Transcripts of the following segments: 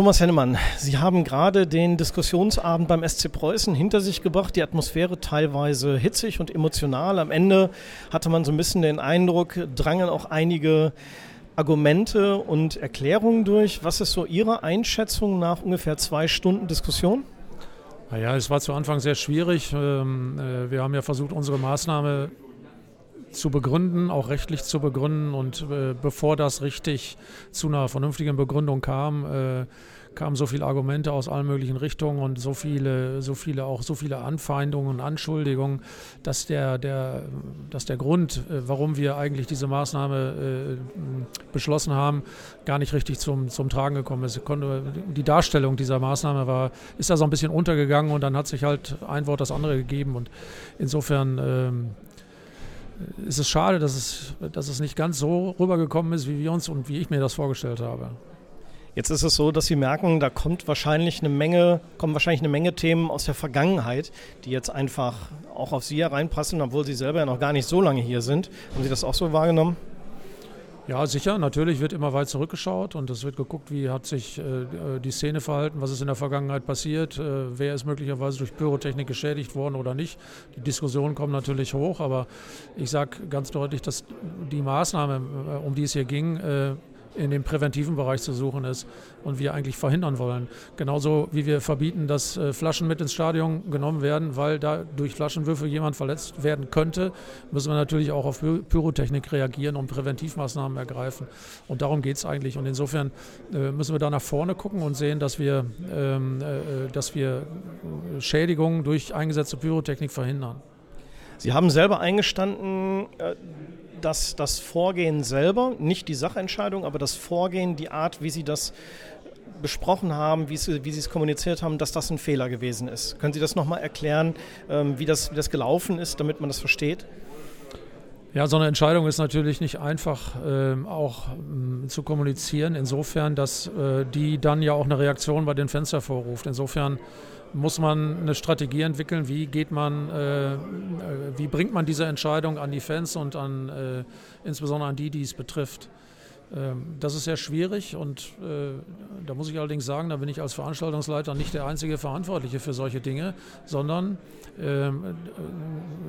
Thomas Hennemann, Sie haben gerade den Diskussionsabend beim SC Preußen hinter sich gebracht. Die Atmosphäre teilweise hitzig und emotional. Am Ende hatte man so ein bisschen den Eindruck, drangen auch einige Argumente und Erklärungen durch. Was ist so Ihre Einschätzung nach ungefähr zwei Stunden Diskussion? Naja, es war zu Anfang sehr schwierig. Ähm, äh, wir haben ja versucht, unsere Maßnahme zu begründen, auch rechtlich zu begründen. Und äh, bevor das richtig zu einer vernünftigen Begründung kam, äh, kamen so viele Argumente aus allen möglichen Richtungen und so viele, so viele auch so viele Anfeindungen und Anschuldigungen, dass der, der, dass der Grund, äh, warum wir eigentlich diese Maßnahme äh, beschlossen haben, gar nicht richtig zum, zum Tragen gekommen ist. Die Darstellung dieser Maßnahme war, ist da so ein bisschen untergegangen und dann hat sich halt ein Wort das andere gegeben und insofern ähm, ist es schade, dass es, dass es nicht ganz so rübergekommen ist, wie wir uns und wie ich mir das vorgestellt habe. Jetzt ist es so, dass Sie merken, da kommt wahrscheinlich eine Menge, kommen wahrscheinlich eine Menge Themen aus der Vergangenheit, die jetzt einfach auch auf Sie hereinpassen, obwohl Sie selber ja noch gar nicht so lange hier sind. Haben Sie das auch so wahrgenommen? Ja, sicher. Natürlich wird immer weit zurückgeschaut und es wird geguckt, wie hat sich äh, die Szene verhalten, was ist in der Vergangenheit passiert, äh, wer ist möglicherweise durch Pyrotechnik geschädigt worden oder nicht. Die Diskussionen kommen natürlich hoch, aber ich sage ganz deutlich, dass die Maßnahme, äh, um die es hier ging, äh, in dem präventiven Bereich zu suchen ist und wir eigentlich verhindern wollen. Genauso wie wir verbieten, dass äh, Flaschen mit ins Stadion genommen werden, weil da durch Flaschenwürfe jemand verletzt werden könnte, müssen wir natürlich auch auf Pyrotechnik reagieren und Präventivmaßnahmen ergreifen. Und darum geht es eigentlich. Und insofern äh, müssen wir da nach vorne gucken und sehen, dass wir, ähm, äh, dass wir Schädigungen durch eingesetzte Pyrotechnik verhindern. Sie haben selber eingestanden, dass das Vorgehen selber, nicht die Sachentscheidung, aber das Vorgehen, die Art, wie Sie das besprochen haben, wie Sie, wie Sie es kommuniziert haben, dass das ein Fehler gewesen ist. Können Sie das nochmal erklären, ähm, wie, das, wie das gelaufen ist, damit man das versteht? Ja, so eine Entscheidung ist natürlich nicht einfach äh, auch äh, zu kommunizieren, insofern, dass äh, die dann ja auch eine Reaktion bei den Fans hervorruft. Insofern muss man eine Strategie entwickeln, wie geht man, äh, äh, wie bringt man diese Entscheidung an die Fans und an äh, insbesondere an die, die es betrifft. Ähm, das ist sehr schwierig und äh, da muss ich allerdings sagen, da bin ich als Veranstaltungsleiter nicht der einzige Verantwortliche für solche Dinge, sondern ähm, äh,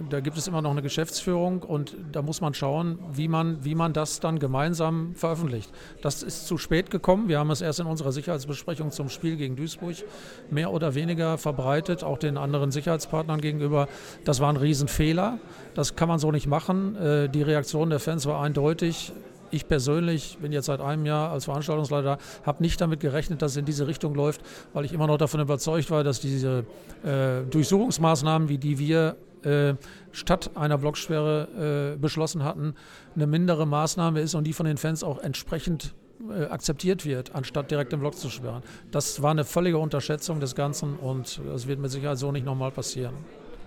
da gibt es immer noch eine Geschäftsführung und da muss man schauen, wie man, wie man das dann gemeinsam veröffentlicht. Das ist zu spät gekommen. Wir haben es erst in unserer Sicherheitsbesprechung zum Spiel gegen Duisburg mehr oder weniger verbreitet, auch den anderen Sicherheitspartnern gegenüber. Das war ein Riesenfehler. Das kann man so nicht machen. Äh, die Reaktion der Fans war eindeutig ich persönlich bin jetzt seit einem Jahr als Veranstaltungsleiter, habe nicht damit gerechnet, dass es in diese Richtung läuft, weil ich immer noch davon überzeugt war, dass diese äh, Durchsuchungsmaßnahmen, wie die wir äh, statt einer Blocksperre äh, beschlossen hatten, eine mindere Maßnahme ist und die von den Fans auch entsprechend äh, akzeptiert wird, anstatt direkt den Block zu sperren. Das war eine völlige Unterschätzung des Ganzen und das wird mit Sicherheit so nicht nochmal passieren.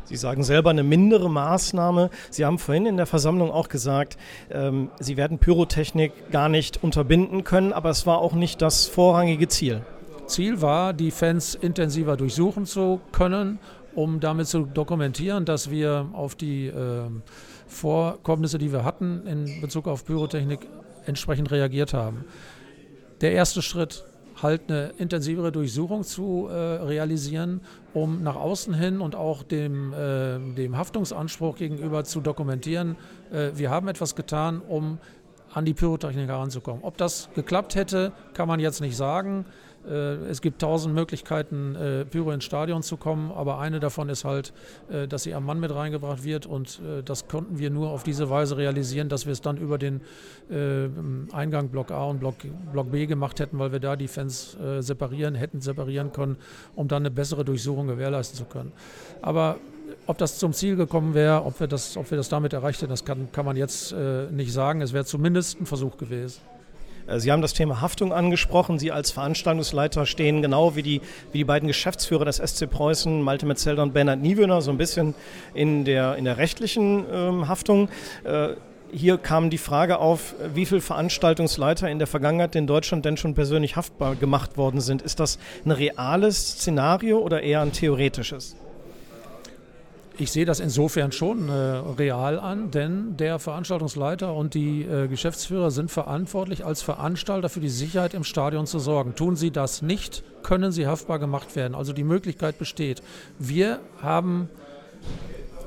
Sie sagen selber eine mindere Maßnahme. Sie haben vorhin in der Versammlung auch gesagt, ähm, Sie werden Pyrotechnik gar nicht unterbinden können, aber es war auch nicht das vorrangige Ziel. Ziel war, die Fans intensiver durchsuchen zu können, um damit zu dokumentieren, dass wir auf die äh, Vorkommnisse, die wir hatten in Bezug auf Pyrotechnik, entsprechend reagiert haben. Der erste Schritt halt eine intensivere Durchsuchung zu äh, realisieren, um nach außen hin und auch dem, äh, dem Haftungsanspruch gegenüber zu dokumentieren, äh, wir haben etwas getan, um an die Pyrotechnik heranzukommen. Ob das geklappt hätte, kann man jetzt nicht sagen. Äh, es gibt tausend Möglichkeiten, äh, Pyro ins Stadion zu kommen, aber eine davon ist halt, äh, dass sie am Mann mit reingebracht wird und das konnten wir nur auf diese Weise realisieren, dass wir es dann über den Eingang Block A und Block, Block B gemacht hätten, weil wir da die Fans separieren, hätten separieren können, um dann eine bessere Durchsuchung gewährleisten zu können. Aber ob das zum Ziel gekommen wäre, ob wir das, ob wir das damit erreicht hätten, das kann, kann man jetzt nicht sagen. Es wäre zumindest ein Versuch gewesen. Äh, Sie haben das Thema Haftung angesprochen. Sie als Veranstaltungsleiter stehen genau wie die, wie die beiden Geschäftsführer des SC Preußen, Malte Metzelder und Bernhard Niewöhner, so ein bisschen in der, in der rechtlichen ähm, Haftung. Äh, hier kam die Frage auf, wie viele Veranstaltungsleiter in der Vergangenheit in Deutschland denn schon persönlich haftbar gemacht worden sind. Ist das ein reales Szenario oder eher ein theoretisches? Ich sehe das insofern schon äh, real an, denn der Veranstaltungsleiter und die äh, Geschäftsführer sind verantwortlich, als Veranstalter für die Sicherheit im Stadion zu sorgen. Tun sie das nicht, können sie haftbar gemacht werden. Also die Möglichkeit besteht. Wir haben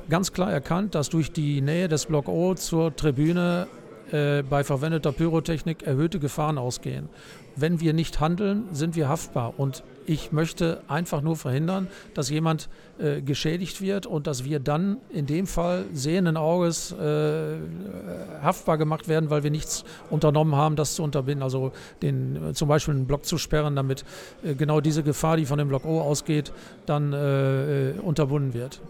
ganz klar erkannt, dass durch die Nähe des Block O zur Tribüne äh, bei verwendeter Pyrotechnik erhöhte Gefahren ausgehen. Wenn wir nicht handeln, sind wir haftbar. Und ich möchte einfach nur verhindern, dass jemand äh, geschädigt wird und dass wir dann in dem Fall sehenden Auges äh, haftbar gemacht werden, weil wir nichts unternommen haben, das zu unterbinden. Also den, zum Beispiel einen Block zu sperren, damit äh, genau diese Gefahr, die von dem Block O ausgeht, dann äh, äh, unterbunden wird.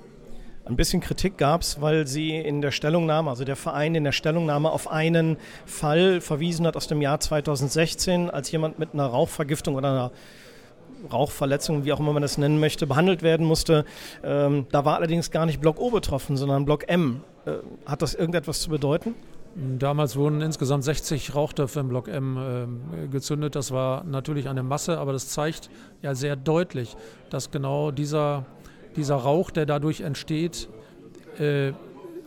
Ein bisschen Kritik gab es, weil sie in der Stellungnahme, also der Verein in der Stellungnahme auf einen Fall verwiesen hat aus dem Jahr 2016, als jemand mit einer Rauchvergiftung oder einer Rauchverletzung, wie auch immer man das nennen möchte, behandelt werden musste. Ähm, da war allerdings gar nicht Block O betroffen, sondern Block M. Äh, hat das irgendetwas zu bedeuten? Damals wurden insgesamt 60 Rauchtöpfe im Block M äh, gezündet. Das war natürlich eine Masse, aber das zeigt ja sehr deutlich, dass genau dieser dieser Rauch, der dadurch entsteht, äh,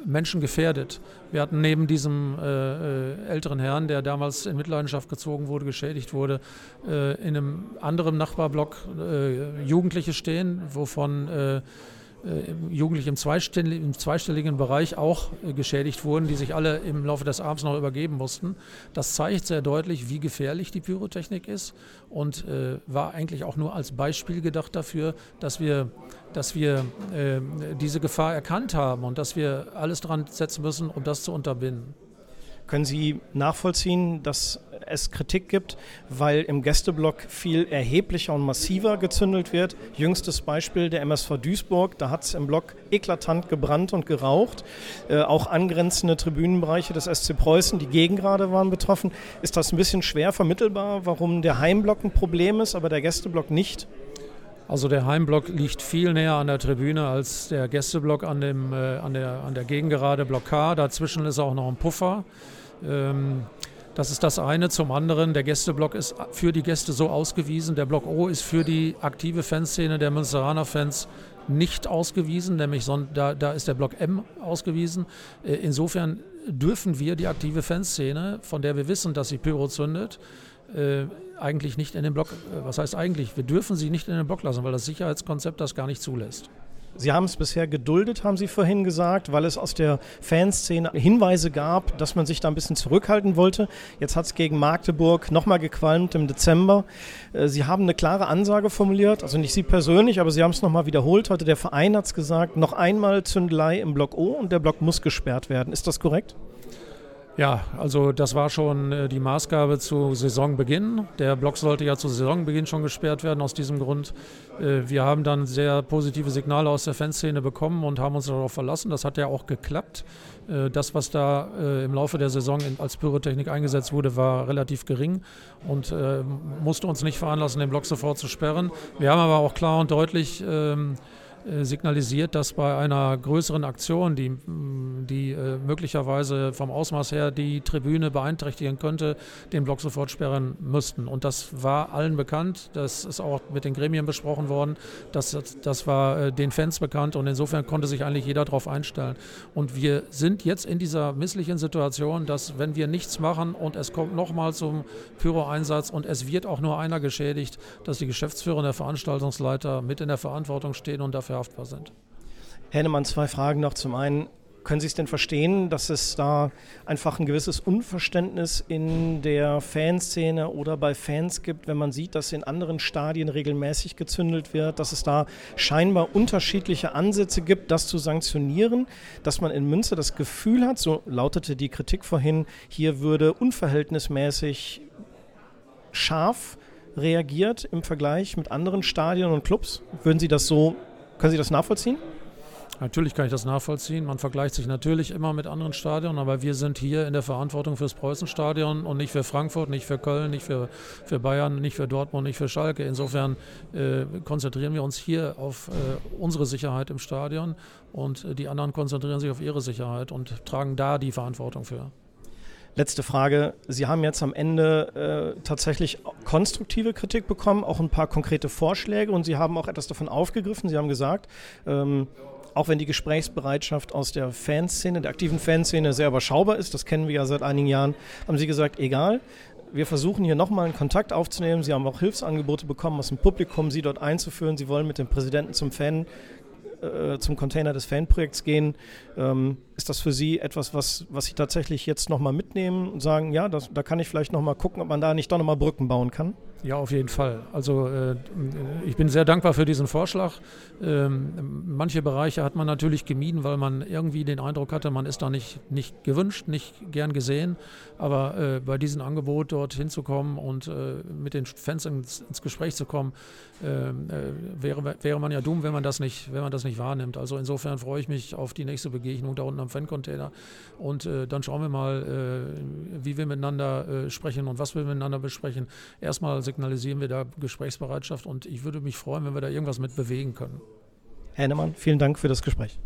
Menschen gefährdet. Wir hatten neben diesem äh, äh, älteren Herrn, der damals in Mitleidenschaft gezogen wurde, geschädigt wurde, äh, in einem anderen Nachbarblock äh, Jugendliche stehen, wovon äh, Jugendliche im zweistelligen, im zweistelligen Bereich auch äh, geschädigt wurden, die sich alle im Laufe des Abends noch übergeben mussten. Das zeigt sehr deutlich, wie gefährlich die Pyrotechnik ist und äh, war eigentlich auch nur als Beispiel gedacht dafür, dass wir, dass wir äh, diese Gefahr erkannt haben und dass wir alles dran setzen müssen, um das zu unterbinden. Können Sie nachvollziehen, dass es Kritik gibt, weil im Gästeblock viel erheblicher und massiver gezündelt wird? Jüngstes Beispiel der MSV Duisburg, da hat es im Block eklatant gebrannt und geraucht. Äh, auch angrenzende Tribünenbereiche des SC Preußen, die Gegengrade waren betroffen. Ist das ein bisschen schwer vermittelbar, warum der Heimblock ein Problem ist, aber der Gästeblock nicht? Also der Heimblock liegt viel näher an der Tribüne als der Gästeblock an, dem, äh, an, der, an der Gegengerade Block K. Dazwischen ist auch noch ein Puffer. Ähm, das ist das eine. Zum anderen, der Gästeblock ist für die Gäste so ausgewiesen. Der Block O ist für die aktive Fanszene der Münsteraner Fans nicht ausgewiesen, nämlich da, da ist der Block M ausgewiesen. Äh, insofern dürfen wir die aktive Fanszene, von der wir wissen, dass sie Pyro zündet, äh, eigentlich nicht in den Block, äh, was heißt eigentlich, wir dürfen sie nicht in den Block lassen, weil das Sicherheitskonzept das gar nicht zulässt. Sie haben es bisher geduldet, haben Sie vorhin gesagt, weil es aus der Fanszene Hinweise gab, dass man sich da ein bisschen zurückhalten wollte. Jetzt hat es gegen Magdeburg nochmal gequalmt im Dezember. Äh, Sie haben eine klare Ansage formuliert, also nicht Sie persönlich, aber Sie haben es nochmal wiederholt heute. Der Verein hat es gesagt, noch einmal Zündelei im Block O und der Block muss gesperrt werden. Ist das korrekt? Ja, also das war schon äh, die Maßgabe zu Saisonbeginn. Der Block sollte ja zu Saisonbeginn schon gesperrt werden aus diesem Grund. Äh, wir haben dann sehr positive Signale aus der Fanszene bekommen und haben uns darauf verlassen. Das hat ja auch geklappt. Äh, das, was da im Laufe der Saison als Pyrotechnik eingesetzt wurde, war relativ gering und musste uns nicht veranlassen, den Block sofort zu sperren. Wir haben aber auch klar und deutlich ähm, äh, signalisiert, dass bei einer größeren Aktion, die, mm, die äh, möglicherweise vom Ausmaß her die Tribüne beeinträchtigen könnte, den Block sofort sperren müssten. Und das war allen bekannt, das ist auch mit den Gremien besprochen worden, das, das war äh, den Fans bekannt und insofern konnte sich eigentlich jeder darauf einstellen. Und wir sind jetzt in dieser misslichen Situation, dass wenn wir nichts machen und es kommt nochmal zum Pyro-Einsatz und es wird auch nur einer geschädigt, dass die Geschäftsführer und der Veranstaltungsleiter mit in der Verantwortung stehen und dafür verhaftbar sind. Hennemann, zwei Fragen noch. Zum einen, können Sie es denn verstehen, dass es da einfach ein gewisses Unverständnis in der Fanszene oder bei Fans gibt, wenn man sieht, dass in anderen Stadien regelmäßig gezündelt wird, dass es da scheinbar unterschiedliche Ansätze gibt, das zu sanktionieren, dass man in Münster das Gefühl hat, so lautete die Kritik vorhin, hier würde unverhältnismäßig scharf reagiert im Vergleich mit anderen Stadien und Clubs? Würden Sie das so können Sie das nachvollziehen? Natürlich kann ich das nachvollziehen. Man vergleicht sich natürlich immer mit anderen Stadien, aber wir sind hier in der Verantwortung fürs Preußenstadion und nicht für Frankfurt, nicht für Köln, nicht für, für Bayern, nicht für Dortmund, nicht für Schalke. Insofern äh, konzentrieren wir uns hier auf äh, unsere Sicherheit im Stadion und äh, die anderen konzentrieren sich auf ihre Sicherheit und tragen da die Verantwortung für. Letzte Frage. Sie haben jetzt am Ende äh, tatsächlich konstruktive Kritik bekommen, auch ein paar konkrete Vorschläge und Sie haben auch etwas davon aufgegriffen. Sie haben gesagt, ähm, auch wenn die Gesprächsbereitschaft aus der Fanszene, der aktiven Fanszene sehr überschaubar ist, das kennen wir ja seit einigen Jahren, haben Sie gesagt, egal, wir versuchen hier nochmal einen Kontakt aufzunehmen. Sie haben auch Hilfsangebote bekommen aus dem Publikum, Sie dort einzuführen. Sie wollen mit dem Präsidenten zum Fan äh, zum Container des Fanprojekts gehen. Ähm, ist das für Sie etwas, was, was Sie tatsächlich jetzt nochmal mitnehmen und sagen, ja, das, da kann ich vielleicht nochmal gucken, ob man da nicht doch nochmal Brücken bauen kann? Ja, auf jeden Fall. Also äh, ich bin sehr dankbar für diesen Vorschlag. Ähm, manche Bereiche hat man natürlich gemieden, weil man irgendwie den Eindruck hatte, man ist da nicht, nicht gewünscht, nicht gern gesehen. Aber äh, bei diesem Angebot dort hinzukommen und äh, mit den Fans ins, ins Gespräch zu kommen, ähm, äh, wäre, wäre man ja dumm, wenn man das nicht, wenn man das nicht wahrnimmt. Also insofern freue ich mich auf die nächste Begegnung da unten am Fan-Container. Und äh, dann schauen wir mal, äh, wie wir miteinander sprechen und was wir miteinander besprechen. Erstmal signalisieren wir da Gesprächsbereitschaft und ich würde mich freuen, wenn wir da irgendwas mit bewegen können. Herr Hennemann, vielen Dank für das Gespräch.